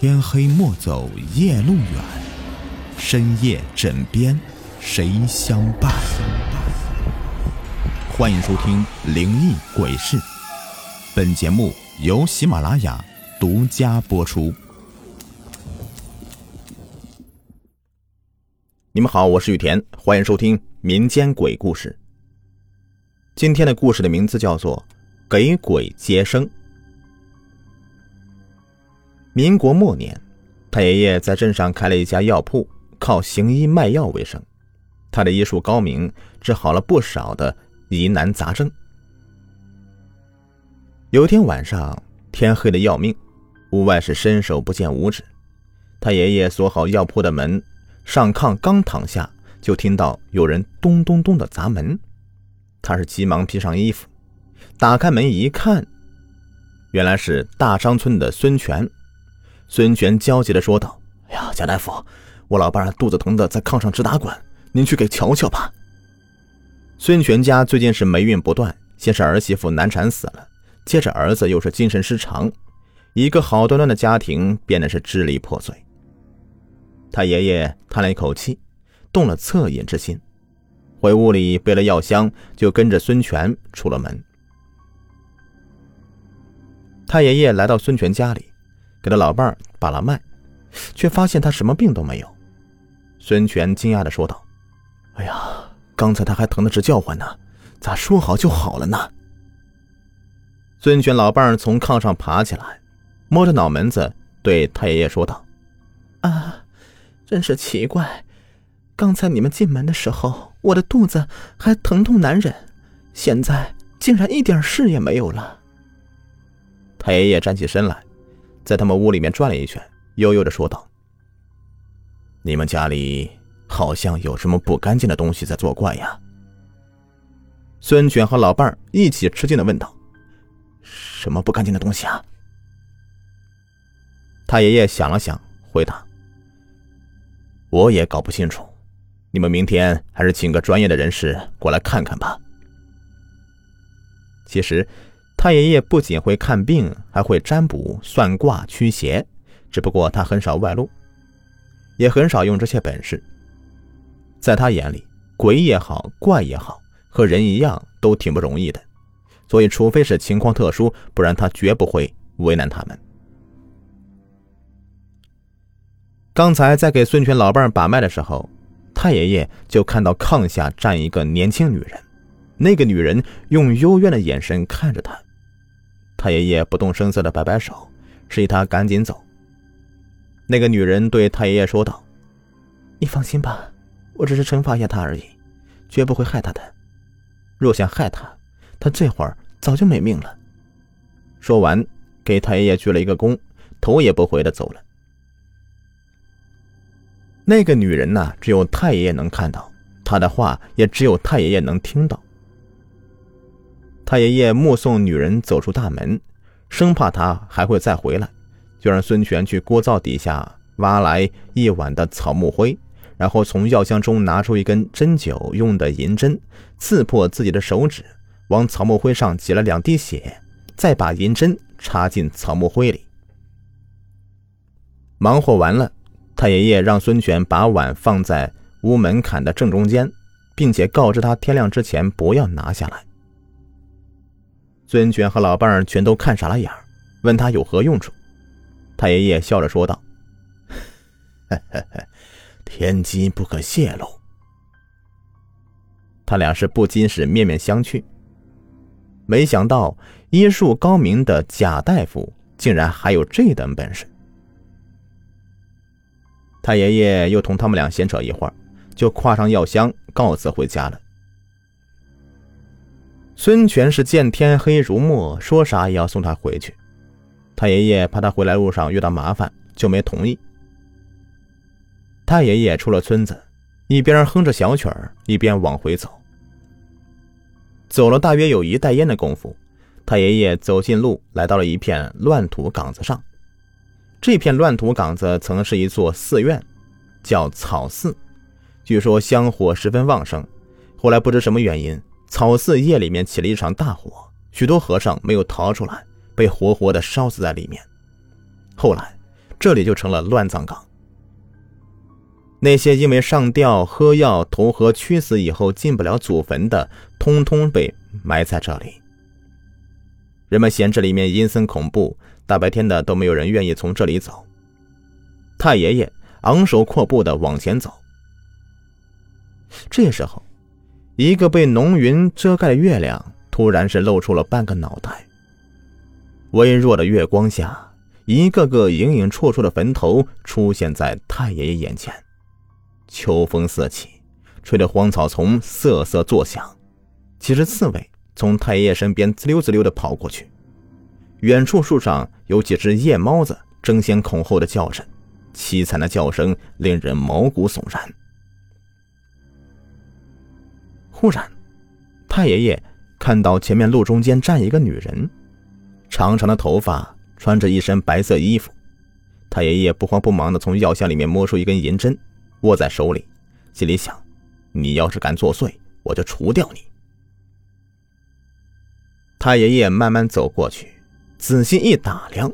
天黑莫走夜路远，深夜枕边谁相伴？欢迎收听《灵异鬼事》，本节目由喜马拉雅独家播出。你们好，我是雨田，欢迎收听民间鬼故事。今天的故事的名字叫做《给鬼接生》。民国末年，太爷爷在镇上开了一家药铺，靠行医卖药为生。他的医术高明，治好了不少的疑难杂症。有天晚上，天黑的要命，屋外是伸手不见五指。太爷爷锁好药铺的门，上炕刚躺下，就听到有人咚咚咚的砸门。他是急忙披上衣服，打开门一看，原来是大张村的孙权。孙权焦急地说道：“哎呀，贾大夫，我老伴肚子疼的在炕上直打滚，您去给瞧瞧吧。”孙权家最近是霉运不断，先是儿媳妇难产死了，接着儿子又是精神失常，一个好端端的家庭变得是支离破碎。他爷爷叹了一口气，动了恻隐之心，回屋里背了药箱，就跟着孙权出了门。太爷爷来到孙权家里。给他老伴儿把了脉，却发现他什么病都没有。孙权惊讶的说道：“哎呀，刚才他还疼得直叫唤呢，咋说好就好了呢？”孙权老伴儿从炕上爬起来，摸着脑门子对太爷爷说道：“啊，真是奇怪，刚才你们进门的时候，我的肚子还疼痛难忍，现在竟然一点事也没有了。”太爷爷站起身来。在他们屋里面转了一圈，悠悠的说道：“你们家里好像有什么不干净的东西在作怪呀？”孙权和老伴一起吃惊的问道：“什么不干净的东西啊？”他爷爷想了想，回答：“我也搞不清楚，你们明天还是请个专业的人士过来看看吧。”其实。太爷爷不仅会看病，还会占卜、算卦、驱邪，只不过他很少外露，也很少用这些本事。在他眼里，鬼也好，怪也好，和人一样都挺不容易的，所以除非是情况特殊，不然他绝不会为难他们。刚才在给孙权老伴把脉的时候，太爷爷就看到炕下站一个年轻女人，那个女人用幽怨的眼神看着他。太爷爷不动声色的摆摆手，示意他赶紧走。那个女人对太爷爷说道：“你放心吧，我只是惩罚一下他而已，绝不会害他的。若想害他，他这会儿早就没命了。”说完，给太爷爷鞠了一个躬，头也不回的走了。那个女人呐，只有太爷爷能看到，她的话也只有太爷爷能听到。太爷爷目送女人走出大门，生怕她还会再回来，就让孙权去锅灶底下挖来一碗的草木灰，然后从药箱中拿出一根针灸用的银针，刺破自己的手指，往草木灰上挤了两滴血，再把银针插进草木灰里。忙活完了，太爷爷让孙权把碗放在屋门槛的正中间，并且告知他天亮之前不要拿下来。孙权和老伴儿全都看傻了眼问他有何用处。太爷爷笑着说道：“ 天机不可泄露。”他俩是不禁是面面相觑。没想到医术高明的贾大夫竟然还有这等本事。太爷爷又同他们俩闲扯一会儿，就挎上药箱告辞回家了。孙权是见天黑如墨，说啥也要送他回去。太爷爷怕他回来路上遇到麻烦，就没同意。太爷爷出了村子，一边哼着小曲儿，一边往回走。走了大约有一袋烟的功夫，太爷爷走进路，来到了一片乱土岗子上。这片乱土岗子曾是一座寺院，叫草寺，据说香火十分旺盛。后来不知什么原因。草寺夜里面起了一场大火，许多和尚没有逃出来，被活活的烧死在里面。后来，这里就成了乱葬岗。那些因为上吊、喝药、投河屈死以后进不了祖坟的，通通被埋在这里。人们嫌这里面阴森恐怖，大白天的都没有人愿意从这里走。太爷爷昂首阔步的往前走。这时候，一个被浓云遮盖的月亮突然是露出了半个脑袋。微弱的月光下，一个个影影绰绰的坟头出现在太爷爷眼前。秋风四起，吹得荒草丛瑟瑟作响。几只刺猬从太爷爷身边滋溜滋溜的跑过去。远处树上有几只夜猫子争先恐后的叫着，凄惨的叫声令人毛骨悚然。忽然，太爷爷看到前面路中间站一个女人，长长的头发，穿着一身白色衣服。太爷爷不慌不忙的从药箱里面摸出一根银针。握在手里，心里想：“你要是敢作祟，我就除掉你。”太爷爷慢慢走过去，仔细一打量，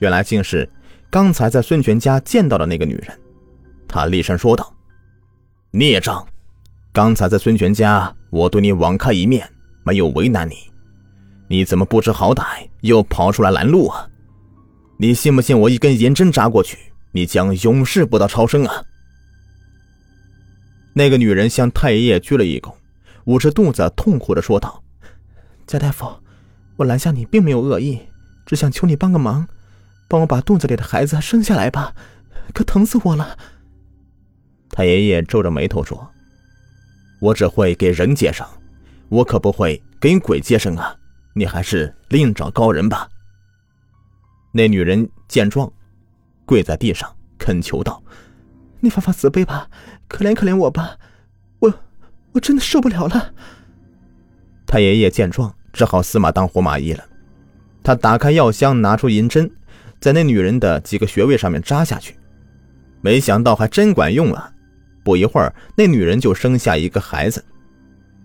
原来竟是刚才在孙权家见到的那个女人。他厉声说道：“孽障！刚才在孙权家，我对你网开一面，没有为难你，你怎么不知好歹，又跑出来拦路啊？你信不信我一根银针扎过去，你将永世不得超生啊？”那个女人向太爷爷鞠了一躬，捂着肚子痛苦的说道：“贾大夫，我拦下你并没有恶意，只想求你帮个忙，帮我把肚子里的孩子生下来吧，可疼死我了。”太爷爷皱着眉头说：“我只会给人接生，我可不会给鬼接生啊！你还是另找高人吧。”那女人见状，跪在地上恳求道。你发发慈悲吧，可怜可怜我吧，我我真的受不了了。太爷爷见状，只好死马当活马医了。他打开药箱，拿出银针，在那女人的几个穴位上面扎下去，没想到还真管用了。不一会儿，那女人就生下一个孩子，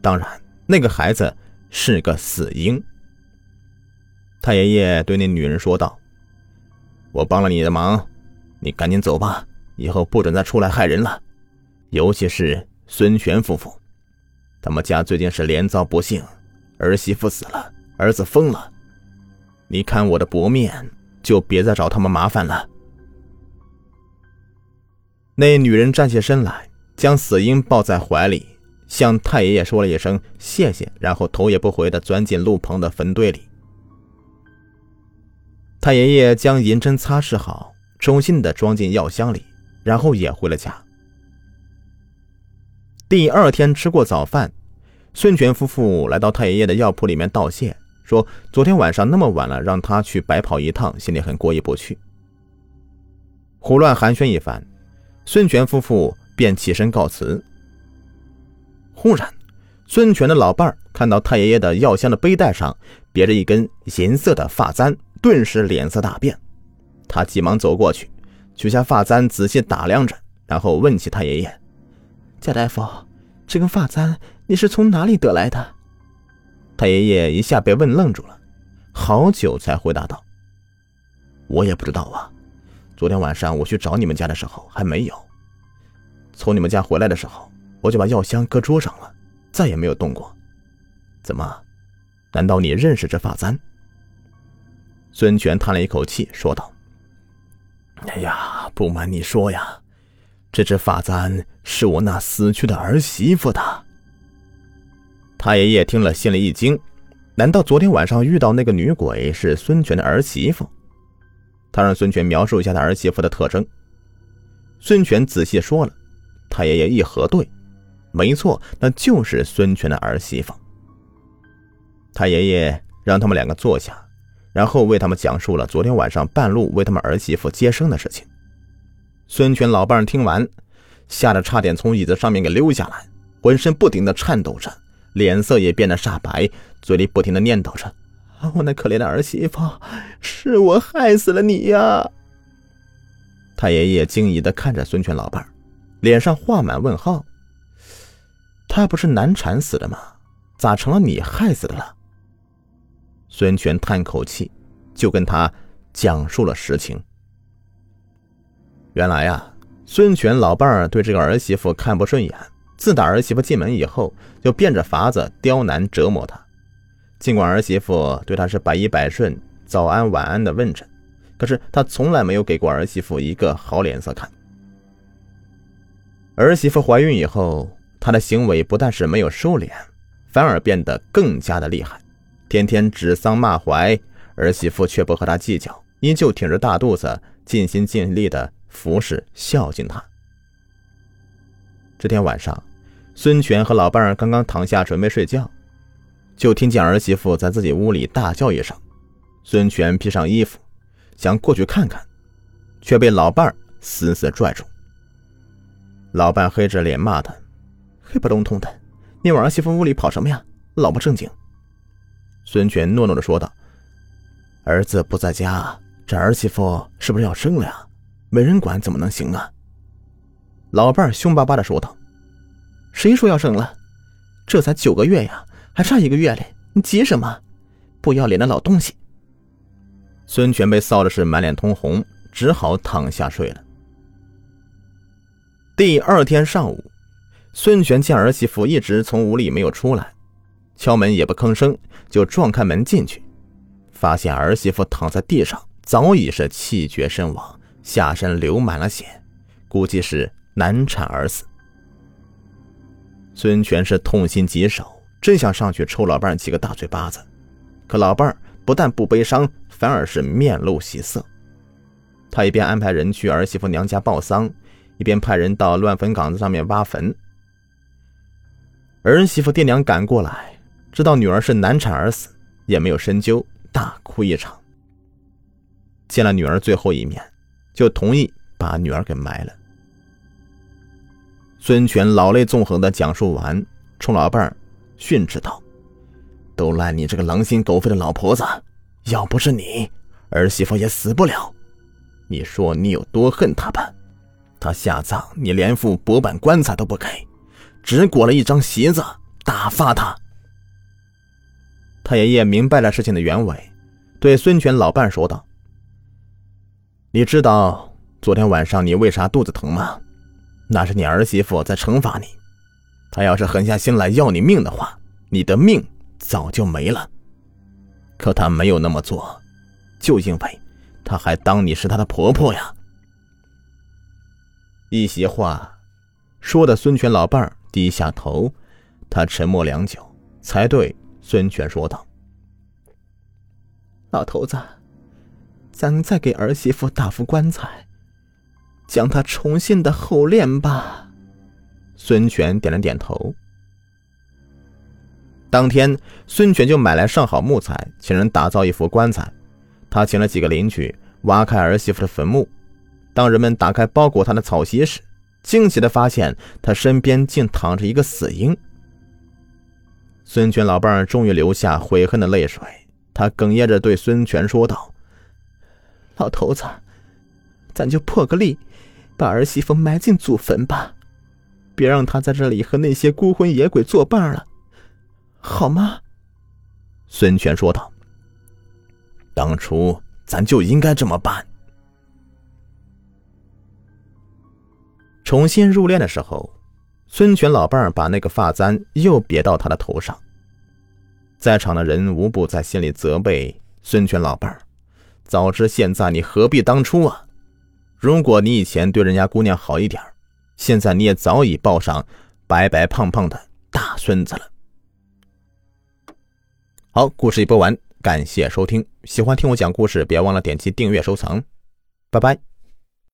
当然，那个孩子是个死婴。太爷爷对那女人说道：“我帮了你的忙，你赶紧走吧。”以后不准再出来害人了，尤其是孙权夫妇，他们家最近是连遭不幸，儿媳妇死了，儿子疯了。你看我的薄面，就别再找他们麻烦了。那女人站起身来，将死婴抱在怀里，向太爷爷说了一声谢谢，然后头也不回的钻进路旁的坟堆里。太爷爷将银针擦拭好，重新的装进药箱里。然后也回了家。第二天吃过早饭，孙权夫妇来到太爷爷的药铺里面道谢，说昨天晚上那么晚了，让他去白跑一趟，心里很过意不去。胡乱寒暄一番，孙权夫妇便起身告辞。忽然，孙权的老伴儿看到太爷爷的药箱的背带上别着一根银色的发簪，顿时脸色大变，他急忙走过去。取下发簪，仔细打量着，然后问起太爷爷：“贾大夫，这根发簪你是从哪里得来的？”太爷爷一下被问愣住了，好久才回答道：“我也不知道啊。昨天晚上我去找你们家的时候还没有。从你们家回来的时候，我就把药箱搁桌上了，再也没有动过。怎么？难道你认识这发簪？”孙权叹了一口气，说道。哎呀，不瞒你说呀，这只发簪是我那死去的儿媳妇的。太爷爷听了，心里一惊，难道昨天晚上遇到那个女鬼是孙权的儿媳妇？他让孙权描述一下他儿媳妇的特征。孙权仔细说了，太爷爷一核对，没错，那就是孙权的儿媳妇。太爷爷让他们两个坐下。然后为他们讲述了昨天晚上半路为他们儿媳妇接生的事情。孙权老伴听完，吓得差点从椅子上面给溜下来，浑身不停的颤抖着，脸色也变得煞白，嘴里不停的念叨着：“我那可怜的儿媳妇，是我害死了你呀！”太爷爷惊疑的看着孙权老伴脸上画满问号：“他不是难产死的吗？咋成了你害死的了？”孙权叹口气，就跟他讲述了实情。原来啊，孙权老伴儿对这个儿媳妇看不顺眼，自打儿媳妇进门以后，就变着法子刁难折磨她。尽管儿媳妇对他是百依百顺，早安晚安的问着，可是他从来没有给过儿媳妇一个好脸色看。儿媳妇怀孕以后，他的行为不但是没有收敛，反而变得更加的厉害，天天指桑骂槐，儿媳妇却不和他计较，依旧挺着大肚子，尽心尽力的服侍孝敬他。这天晚上，孙权和老伴儿刚刚躺下准备睡觉，就听见儿媳妇在自己屋里大叫一声。孙权披上衣服，想过去看看，却被老伴儿死死拽住。老伴黑着脸骂他：“黑不隆冬的，你往儿媳妇屋里跑什么呀？老不正经！”孙权诺诺的说道：“儿子不在家，这儿媳妇是不是要生了呀？没人管怎么能行啊？”老伴凶巴巴的说道：“谁说要生了？这才九个月呀，还差一个月嘞！你急什么？不要脸的老东西！”孙权被臊的是满脸通红，只好躺下睡了。第二天上午，孙权见儿媳妇一直从屋里没有出来，敲门也不吭声，就撞开门进去，发现儿媳妇躺在地上，早已是气绝身亡，下身流满了血，估计是难产而死。孙权是痛心疾首，真想上去抽老伴几个大嘴巴子，可老伴不但不悲伤，反而是面露喜色。他一边安排人去儿媳妇娘家报丧。一边派人到乱坟岗子上面挖坟。儿媳妇爹娘赶过来，知道女儿是难产而死，也没有深究，大哭一场。见了女儿最后一面，就同意把女儿给埋了。孙权老泪纵横的讲述完，冲老伴儿训斥道：“都赖你这个狼心狗肺的老婆子！要不是你，儿媳妇也死不了。你说你有多恨她吧？”他下葬，你连副薄板棺材都不给，只裹了一张席子，打发他。太爷爷明白了事情的原委，对孙权老伴说道：“你知道昨天晚上你为啥肚子疼吗？那是你儿媳妇在惩罚你。他要是狠下心来要你命的话，你的命早就没了。可他没有那么做，就因为他还当你是他的婆婆呀。”一席话，说的孙权老伴儿低下头，他沉默良久，才对孙权说道：“老头子，咱再给儿媳妇打副棺材，将她重新的后殓吧。”孙权点了点头。当天，孙权就买来上好木材，请人打造一副棺材。他请了几个邻居挖开儿媳妇的坟墓。当人们打开包裹他的草席时，惊喜的发现他身边竟躺着一个死婴。孙权老伴儿终于流下悔恨的泪水，他哽咽着对孙权说道：“老头子，咱就破个例，把儿媳妇埋进祖坟吧，别让她在这里和那些孤魂野鬼作伴了，好吗？”孙权说道：“当初咱就应该这么办。”重新入殓的时候，孙权老伴儿把那个发簪又别到他的头上。在场的人无不在心里责备孙权老伴儿：“早知现在，你何必当初啊？如果你以前对人家姑娘好一点现在你也早已抱上白白胖胖的大孙子了。”好，故事已播完，感谢收听。喜欢听我讲故事，别忘了点击订阅、收藏。拜拜。